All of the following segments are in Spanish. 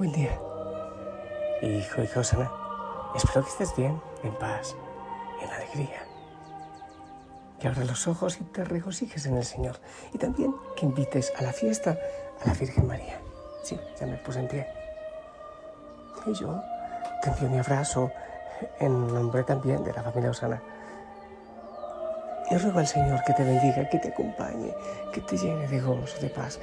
Buen día. Hijo, hija Osana, espero que estés bien, en paz, en alegría. Que abras los ojos y te regocijes en el Señor. Y también que invites a la fiesta a la Virgen María. Sí, ya me puse en pie. Y yo te envío mi abrazo en nombre también de la familia Osana. Y ruego al Señor que te bendiga, que te acompañe, que te llene de gozo, de paz.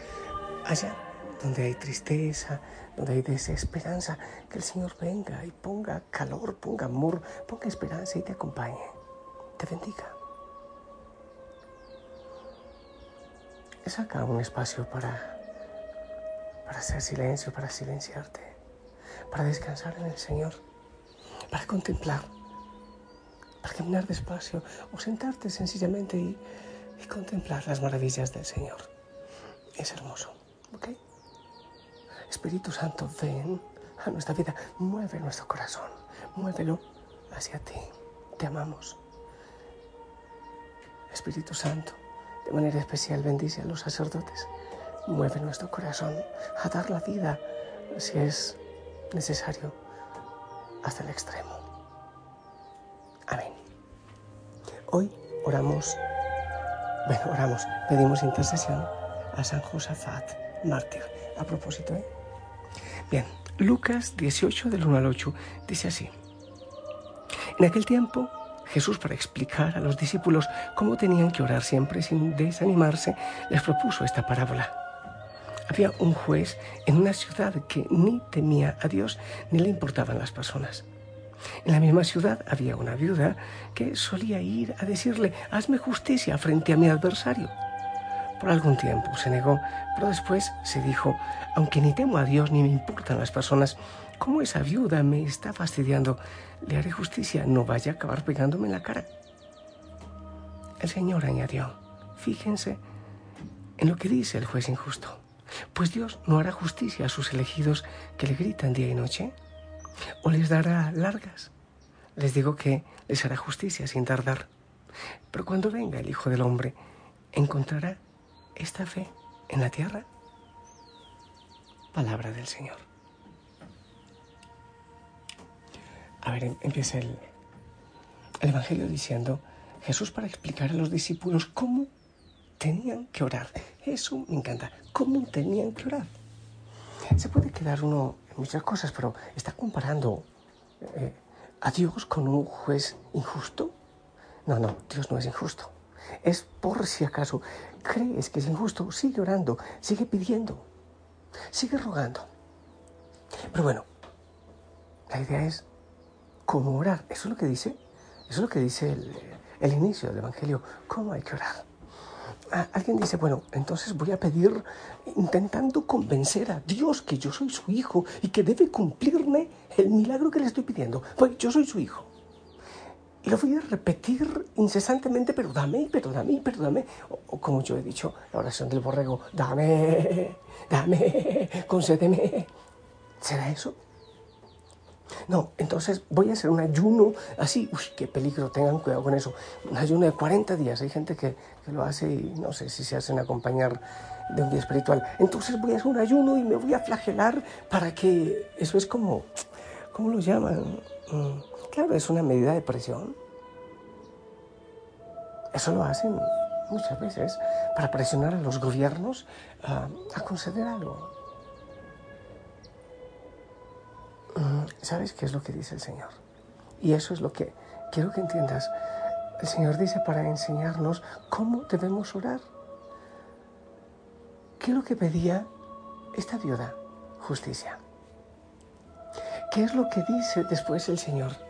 Allá donde hay tristeza, donde hay desesperanza, que el Señor venga y ponga calor, ponga amor, ponga esperanza y te acompañe, te bendiga. Saca un espacio para, para hacer silencio, para silenciarte, para descansar en el Señor, para contemplar, para caminar despacio o sentarte sencillamente y, y contemplar las maravillas del Señor. Es hermoso, ¿ok? Espíritu Santo, ven a nuestra vida, mueve nuestro corazón, muévelo hacia ti. Te amamos. Espíritu Santo, de manera especial bendice a los sacerdotes. Mueve nuestro corazón a dar la vida, si es necesario, hasta el extremo. Amén. Hoy oramos, bueno, oramos, pedimos intercesión a San Josafat, mártir. A propósito, ¿eh? Bien, Lucas 18 del 1 al 8 dice así. En aquel tiempo, Jesús para explicar a los discípulos cómo tenían que orar siempre sin desanimarse, les propuso esta parábola. Había un juez en una ciudad que ni temía a Dios ni le importaban las personas. En la misma ciudad había una viuda que solía ir a decirle, hazme justicia frente a mi adversario. Por algún tiempo se negó, pero después se dijo, aunque ni temo a Dios ni me importan las personas, como esa viuda me está fastidiando, le haré justicia, no vaya a acabar pegándome en la cara. El Señor añadió, fíjense en lo que dice el juez injusto, pues Dios no hará justicia a sus elegidos que le gritan día y noche, o les dará largas. Les digo que les hará justicia sin tardar. Pero cuando venga el Hijo del Hombre, encontrará esta fe en la tierra? Palabra del Señor. A ver, em, empieza el, el Evangelio diciendo, Jesús para explicar a los discípulos cómo tenían que orar. Eso me encanta, cómo tenían que orar. Se puede quedar uno en muchas cosas, pero está comparando eh, a Dios con un juez injusto. No, no, Dios no es injusto. Es por si acaso crees que es injusto, sigue orando, sigue pidiendo, sigue rogando. Pero bueno, la idea es cómo orar. Eso es lo que dice, eso es lo que dice el, inicio del Evangelio, cómo hay que orar. Ah, alguien dice, bueno, entonces voy a pedir intentando convencer a Dios que yo soy su hijo y que debe cumplirme el milagro que le estoy pidiendo. Pues yo soy su hijo. Y lo voy a repetir incesantemente, pero dame, pero dame, pero dame. O, como yo he dicho, la oración del borrego, dame, dame, concédeme. ¿Será eso? No, entonces voy a hacer un ayuno así, uy, qué peligro, tengan cuidado con eso. Un ayuno de 40 días, hay gente que, que lo hace y no sé si se hacen acompañar de un día espiritual. Entonces voy a hacer un ayuno y me voy a flagelar para que eso es como, ¿cómo lo llaman? Mm, claro, es una medida de presión. Eso lo hacen muchas veces para presionar a los gobiernos a conceder algo. Mm, ¿Sabes qué es lo que dice el Señor? Y eso es lo que quiero que entiendas. El Señor dice para enseñarnos cómo debemos orar. ¿Qué es lo que pedía esta viuda? Justicia. ¿Qué es lo que dice después el Señor?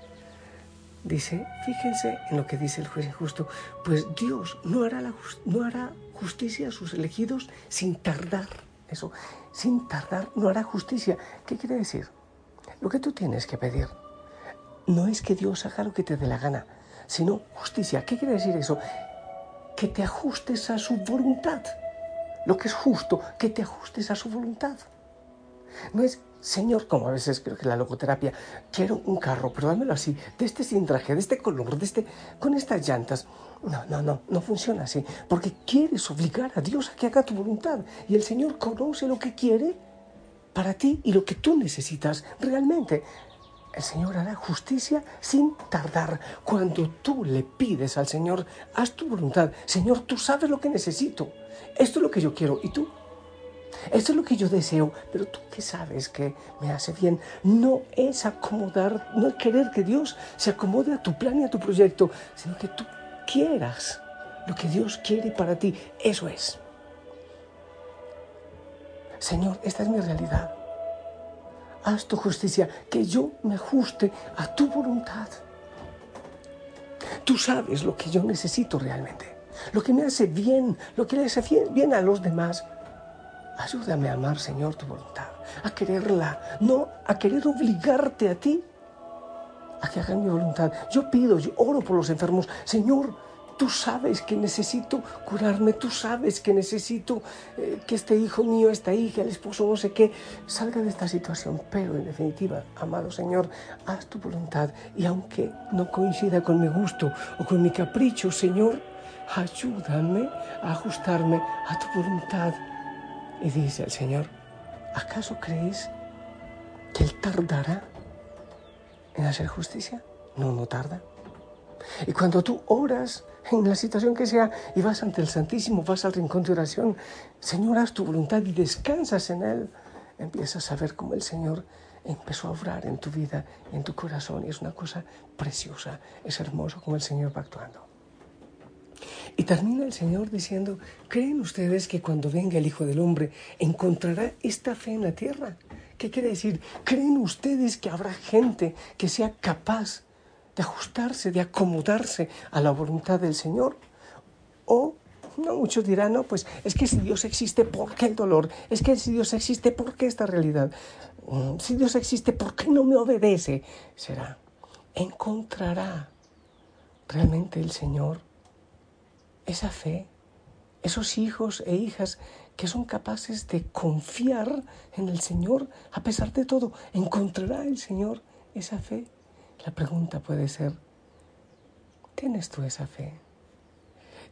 Dice, fíjense en lo que dice el juez injusto, pues Dios no hará, la, no hará justicia a sus elegidos sin tardar. Eso, sin tardar no hará justicia. ¿Qué quiere decir? Lo que tú tienes que pedir no es que Dios haga lo que te dé la gana, sino justicia. ¿Qué quiere decir eso? Que te ajustes a su voluntad. Lo que es justo, que te ajustes a su voluntad. No es Señor, como a veces creo que la logoterapia, quiero un carro, pero dámelo así, de este traje, de este color, de este, con estas llantas. No, no, no, no funciona así, porque quieres obligar a Dios a que haga tu voluntad. Y el Señor conoce lo que quiere, para ti y lo que tú necesitas realmente. El Señor hará justicia sin tardar. Cuando tú le pides al Señor, haz tu voluntad. Señor, tú sabes lo que necesito. Esto es lo que yo quiero. ¿Y tú? Esto es lo que yo deseo, pero tú que sabes que me hace bien, no es acomodar, no es querer que Dios se acomode a tu plan y a tu proyecto, sino que tú quieras lo que Dios quiere para ti. Eso es. Señor, esta es mi realidad. Haz tu justicia, que yo me ajuste a tu voluntad. Tú sabes lo que yo necesito realmente, lo que me hace bien, lo que le hace bien a los demás. Ayúdame a amar, Señor, tu voluntad, a quererla, no a querer obligarte a ti a que hagan mi voluntad. Yo pido, yo oro por los enfermos. Señor, Tú sabes que necesito curarme, tú sabes que necesito eh, que este hijo mío, esta hija, el esposo, no sé qué, salga de esta situación. Pero en definitiva, amado Señor, haz tu voluntad. Y aunque no coincida con mi gusto o con mi capricho, Señor, ayúdame a ajustarme a tu voluntad. Y dice el Señor, ¿acaso crees que Él tardará en hacer justicia? No, no tarda. Y cuando tú oras en la situación que sea y vas ante el Santísimo, vas al rincón de oración, Señor, haz tu voluntad y descansas en Él, empiezas a ver cómo el Señor empezó a obrar en tu vida, en tu corazón. Y es una cosa preciosa, es hermoso como el Señor va actuando. Y termina el Señor diciendo, ¿creen ustedes que cuando venga el Hijo del Hombre encontrará esta fe en la tierra? ¿Qué quiere decir? ¿Creen ustedes que habrá gente que sea capaz de ajustarse, de acomodarse a la voluntad del Señor. O no, muchos dirán, no, pues es que si Dios existe, ¿por qué el dolor? Es que si Dios existe, ¿por qué esta realidad? Mm, si Dios existe, ¿por qué no me obedece? Será, encontrará realmente el Señor esa fe, esos hijos e hijas que son capaces de confiar en el Señor a pesar de todo. ¿Encontrará el Señor esa fe? La pregunta puede ser, ¿tienes tú esa fe?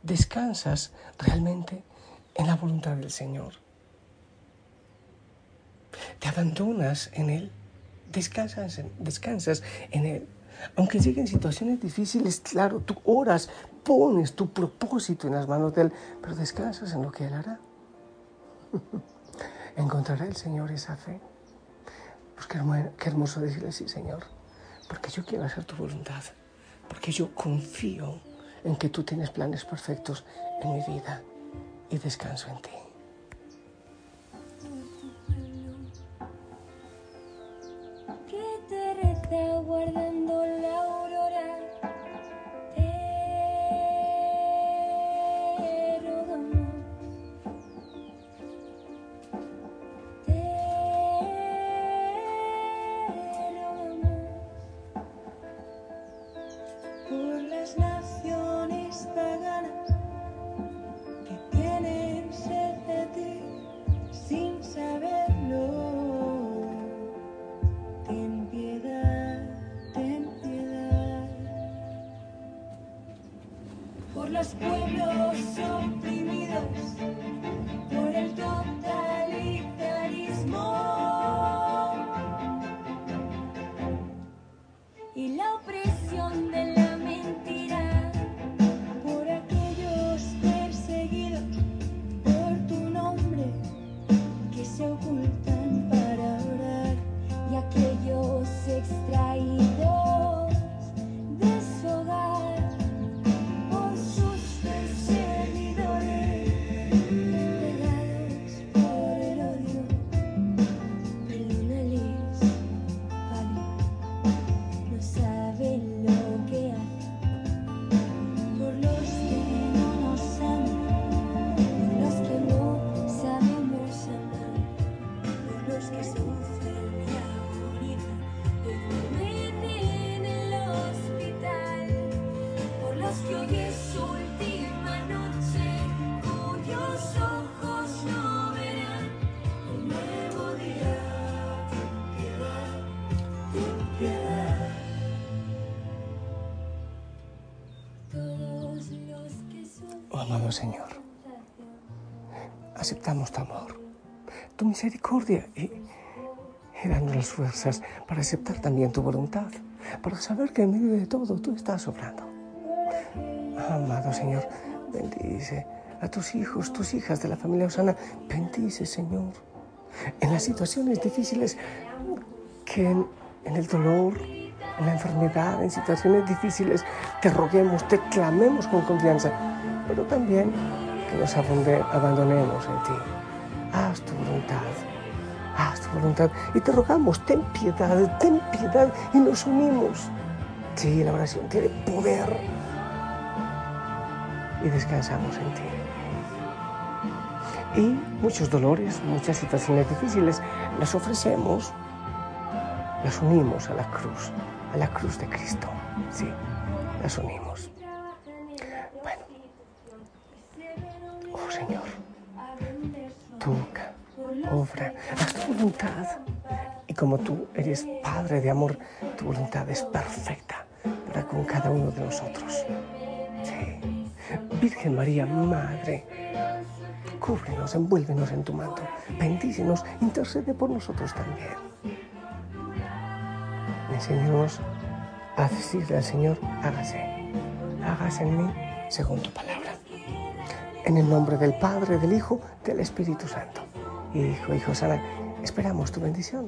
¿Descansas realmente en la voluntad del Señor? ¿Te abandonas en Él? ¿Descansas descansas en Él? Aunque lleguen situaciones difíciles, claro, tú oras, pones tu propósito en las manos de Él, pero descansas en lo que Él hará. ¿Encontrará el Señor esa fe? Pues qué, qué hermoso decirle sí, Señor porque yo quiero hacer tu voluntad, porque yo confío en que tú tienes planes perfectos en mi vida y descanso en ti. Amado Señor. Aceptamos tu amor, tu misericordia y, y dando las fuerzas para aceptar también tu voluntad, para saber que en medio de todo tú estás obrando. Amado Señor, bendice a tus hijos, tus hijas de la familia Osana, bendice Señor. En las situaciones difíciles que en, el dolor, en la enfermedad, en situaciones difíciles, te roguemos, te clamemos con confianza, pero también que nos abandonemos en ti. Haz tu voluntad haz tu voluntad. Y te rogamos, ten piedad, ten piedad y nos unimos. Sí, la oración tiene poder. Y descansamos en ti. Y muchos dolores, muchas situaciones difíciles las ofrecemos, las unimos a la cruz, a la cruz de Cristo. Sí, las unimos. Voluntad. Y como tú eres Padre de amor, tu voluntad es perfecta para con cada uno de nosotros. Sí. Virgen María, Madre, cúbrenos, envuélvenos en tu manto, bendícenos, intercede por nosotros también. Enséñanos a decirle al Señor, hágase, hágase en mí según tu palabra. En el nombre del Padre, del Hijo, del Espíritu Santo. Hijo, hijo Sara, esperamos tu bendición.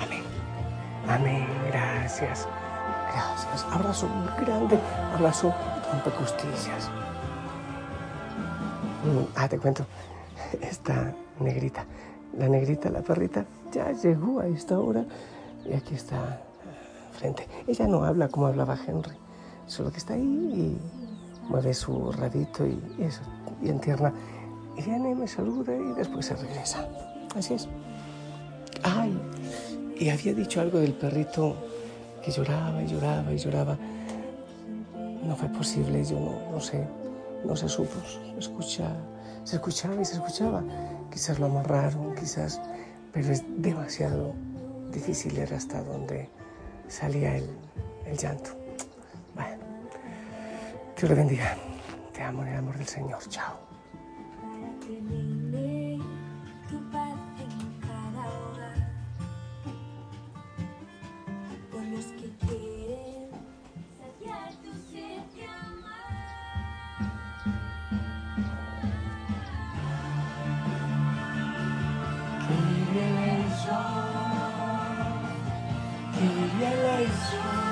Amén. Amén. Gracias. Gracias. Abrazo grande. Abrazo rompe costillas. Mm, ah, te cuento. Esta negrita, la negrita, la perrita, ya llegó a esta hora y aquí está ella no habla como hablaba Henry, solo que está ahí y mueve su radito y, eso, bien tierna. Y viene, me saluda y después se regresa. Así es. Ay, y había dicho algo del perrito que lloraba y lloraba y lloraba. No fue posible, yo no, no sé, no se supo. Escucha, se escuchaba y se escuchaba. Quizás lo amarraron, quizás, pero es demasiado difícil era hasta donde salía el, el llanto. Bueno, Dios le bendiga. Te amo en el amor del Señor. Chao. the yellow swan.